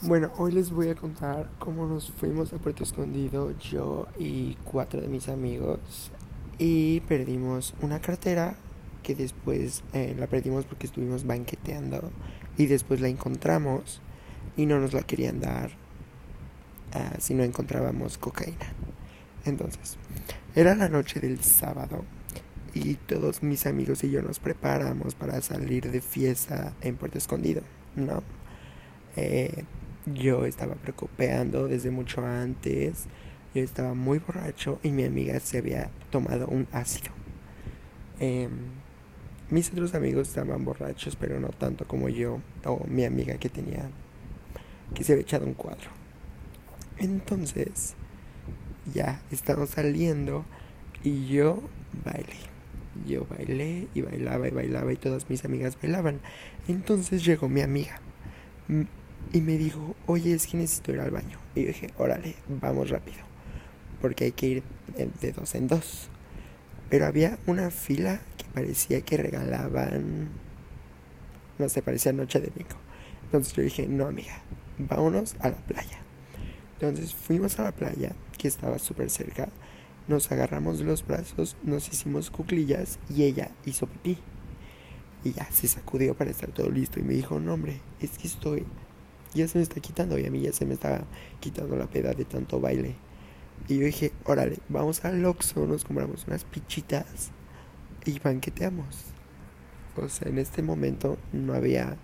Bueno, hoy les voy a contar cómo nos fuimos a Puerto Escondido, yo y cuatro de mis amigos, y perdimos una cartera que después eh, la perdimos porque estuvimos banqueteando y después la encontramos y no nos la querían dar uh, si no encontrábamos cocaína. Entonces, era la noche del sábado y todos mis amigos y yo nos preparamos para salir de fiesta en Puerto Escondido, ¿no? Eh, yo estaba preocupando desde mucho antes. Yo estaba muy borracho y mi amiga se había tomado un ácido. Em, mis otros amigos estaban borrachos, pero no tanto como yo o mi amiga que tenía, que se había echado un cuadro. Entonces, ya estamos saliendo y yo bailé. Yo bailé y bailaba y bailaba y todas mis amigas bailaban. Entonces llegó mi amiga y me dijo, oye, es que necesito ir al baño. Y yo dije, órale, vamos rápido, porque hay que ir de dos en dos. Pero había una fila que parecía que regalaban, no sé, parecía noche de bingo. Entonces yo dije, no, amiga, vámonos a la playa. Entonces fuimos a la playa, que estaba súper cerca, nos agarramos los brazos, nos hicimos cuclillas y ella hizo pipí. Y ya se sacudió para estar todo listo y me dijo, no hombre, es que estoy ya se me está quitando y a mí ya se me estaba quitando la peda de tanto baile. Y yo dije, órale, vamos al Oxxo, nos compramos unas pichitas y banqueteamos. O sea, en este momento no había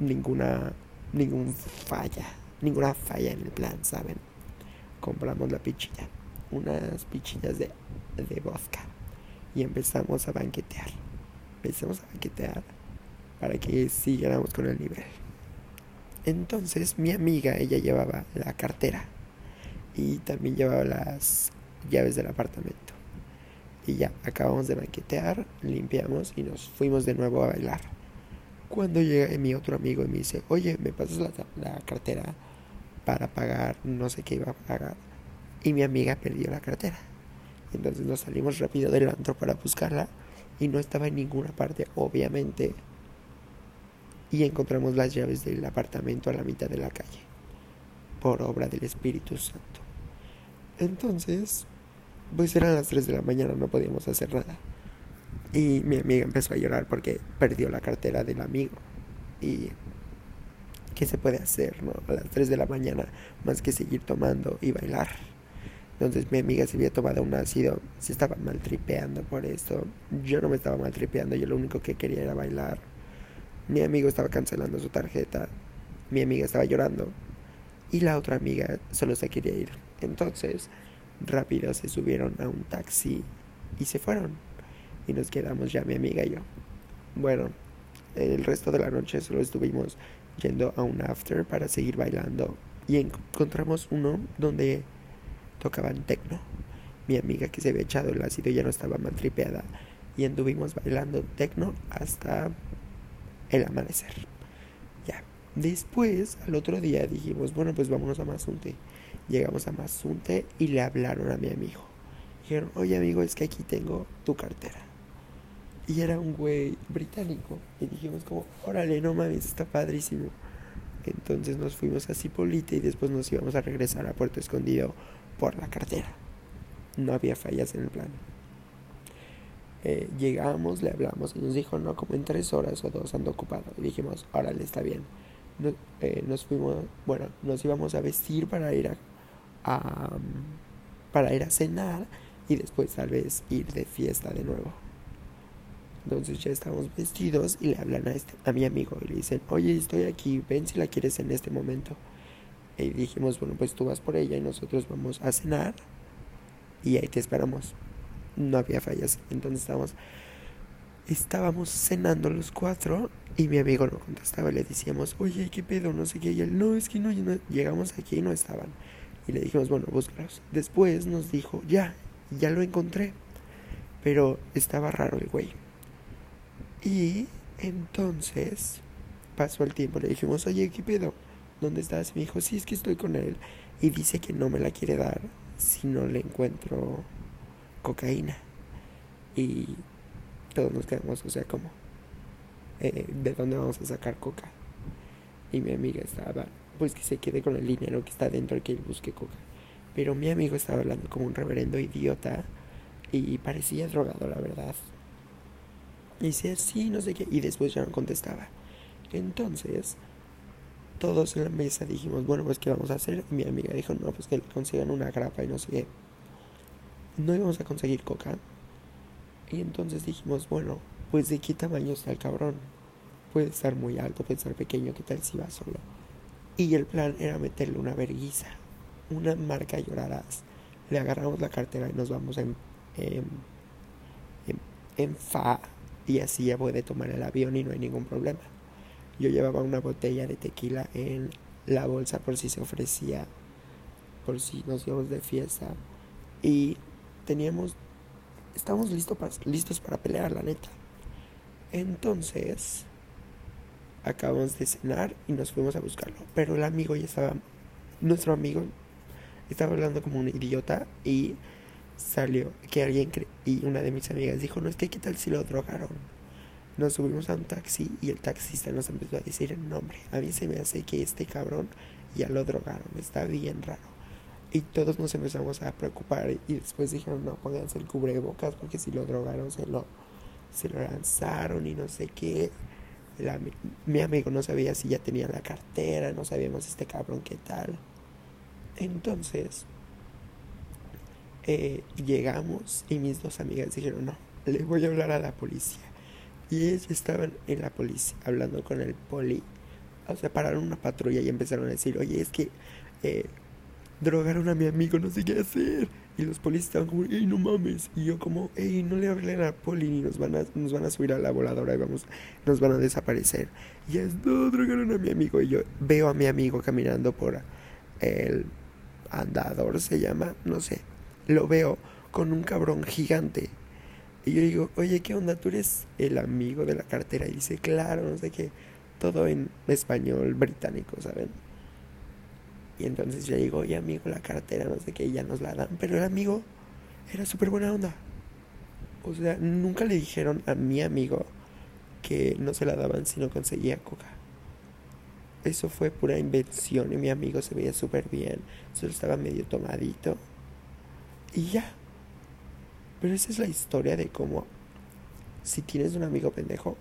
ninguna, ningún falla, ninguna falla en el plan, ¿saben? Compramos la pichita, unas pichillas de, de vodka y empezamos a banquetear. Empezamos a banquetear para que siguiéramos con el nivel. Entonces mi amiga, ella llevaba la cartera y también llevaba las llaves del apartamento. Y ya, acabamos de banquetear, limpiamos y nos fuimos de nuevo a bailar. Cuando llega mi otro amigo y me dice, oye, ¿me pasas la, la cartera para pagar no sé qué iba a pagar? Y mi amiga perdió la cartera. Entonces nos salimos rápido del antro para buscarla y no estaba en ninguna parte, obviamente y encontramos las llaves del apartamento a la mitad de la calle, por obra del Espíritu Santo. Entonces, pues eran las 3 de la mañana, no podíamos hacer nada. Y mi amiga empezó a llorar porque perdió la cartera del amigo. Y ¿qué se puede hacer, no? A las 3 de la mañana, más que seguir tomando y bailar. Entonces mi amiga se había tomado un ácido, se estaba maltripeando por esto. Yo no me estaba maltripeando, yo lo único que quería era bailar. Mi amigo estaba cancelando su tarjeta. Mi amiga estaba llorando. Y la otra amiga solo se quería ir. Entonces, rápido se subieron a un taxi y se fueron. Y nos quedamos ya mi amiga y yo. Bueno, el resto de la noche solo estuvimos yendo a un after para seguir bailando. Y encontramos uno donde tocaban techno. Mi amiga que se había echado el ácido ya no estaba maltripeada. Y anduvimos bailando techno hasta el amanecer. Ya. Después, al otro día dijimos, bueno, pues vámonos a Mazunte. Llegamos a Mazunte y le hablaron a mi amigo. Dijeron, oye amigo, es que aquí tengo tu cartera. Y era un güey británico. Y dijimos como, órale, no mames, está padrísimo. Entonces nos fuimos a Cipolite y después nos íbamos a regresar a Puerto Escondido por la cartera. No había fallas en el plan. Eh, llegamos, le hablamos y nos dijo, no, como en tres horas o dos ando ocupado. Y dijimos, órale, está bien. Eh, nos fuimos, bueno, nos íbamos a vestir para ir a, para ir a cenar y después tal vez ir de fiesta de nuevo. Entonces ya estamos vestidos y le hablan a, este, a mi amigo y le dicen, oye, estoy aquí, ven si la quieres en este momento. Y dijimos, bueno, pues tú vas por ella y nosotros vamos a cenar y ahí te esperamos no había fallas. Entonces estábamos, estábamos cenando los cuatro y mi amigo no contestaba. Le decíamos, oye, ¿qué pedo? No sé qué. Y él, no, es que no, llegamos aquí y no estaban. Y le dijimos, bueno, búscalos. Después nos dijo, ya, ya lo encontré. Pero estaba raro el güey. Y entonces pasó el tiempo. Le dijimos, oye, ¿qué pedo? ¿Dónde estás? Y me dijo, sí, es que estoy con él. Y dice que no me la quiere dar si no le encuentro cocaína. Y todos nos quedamos, o sea, como, eh, ¿de dónde vamos a sacar coca? y mi amiga estaba, pues que se quede con el dinero que está dentro que él busque coca. Pero mi amigo estaba hablando como un reverendo idiota y parecía drogado, la verdad. Y decía, sí, no sé qué, y después ya no contestaba. Entonces, todos en la mesa dijimos, bueno, pues ¿qué vamos a hacer? Y mi amiga dijo, no, pues que le consigan una grapa y no sé qué. No íbamos a conseguir coca. Y entonces dijimos, bueno, pues de qué tamaño está el cabrón. Puede estar muy alto, puede estar pequeño, ¿qué tal si va solo? Y el plan era meterle una verguiza, una marca llorarás. Le agarramos la cartera y nos vamos en, en, en, en fa y así ya puede tomar el avión y no hay ningún problema. Yo llevaba una botella de tequila en la bolsa por si se ofrecía, por si nos íbamos de fiesta. Y teníamos, estábamos listos para, listos para pelear, la neta. Entonces, acabamos de cenar y nos fuimos a buscarlo. Pero el amigo ya estaba, nuestro amigo estaba hablando como un idiota y salió que alguien y una de mis amigas dijo, no es que qué tal si lo drogaron. Nos subimos a un taxi y el taxista nos empezó a decir el nombre. A mí se me hace que este cabrón ya lo drogaron, está bien raro. Y todos nos empezamos a preocupar y después dijeron, no, pónganse el cubrebocas porque si lo drogaron se lo, se lo lanzaron y no sé qué. Mi amigo no sabía si ya tenía la cartera, no sabíamos este cabrón qué tal. Entonces, eh, llegamos y mis dos amigas dijeron, no, le voy a hablar a la policía. Y ellos estaban en la policía hablando con el poli. O sea, pararon una patrulla y empezaron a decir, oye, es que eh, drogaron a mi amigo, no sé qué hacer. Y los policías estaban como, ey, no mames. Y yo como, ey, no le hablen a poli ni nos van a, nos van a subir a la voladora y vamos, nos van a desaparecer. Y es, no, drogaron a mi amigo. Y yo veo a mi amigo caminando por el andador, se llama, no sé lo veo con un cabrón gigante. Y yo digo, oye, ¿qué onda? ¿Tú eres el amigo de la cartera? Y dice, claro, no sé qué. Todo en español británico, ¿saben? Y entonces yo digo, oye, amigo, la cartera, no sé qué, ya nos la dan. Pero el amigo era súper buena onda. O sea, nunca le dijeron a mi amigo que no se la daban si no conseguía coca. Eso fue pura invención y mi amigo se veía súper bien. Solo estaba medio tomadito. Y ya. Pero esa es la historia de cómo si tienes un amigo pendejo,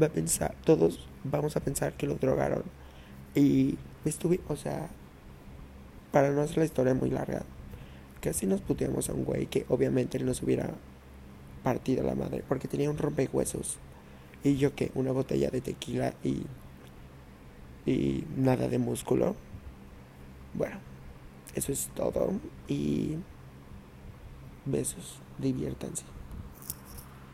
va a pensar, todos vamos a pensar que lo drogaron. Y estuve, o sea, para no hacer la historia muy larga, casi nos puteamos a un güey que obviamente nos hubiera partido la madre, porque tenía un rompehuesos. Y yo que una botella de tequila y, y nada de músculo. Bueno, eso es todo. Y Besos, diviértanse.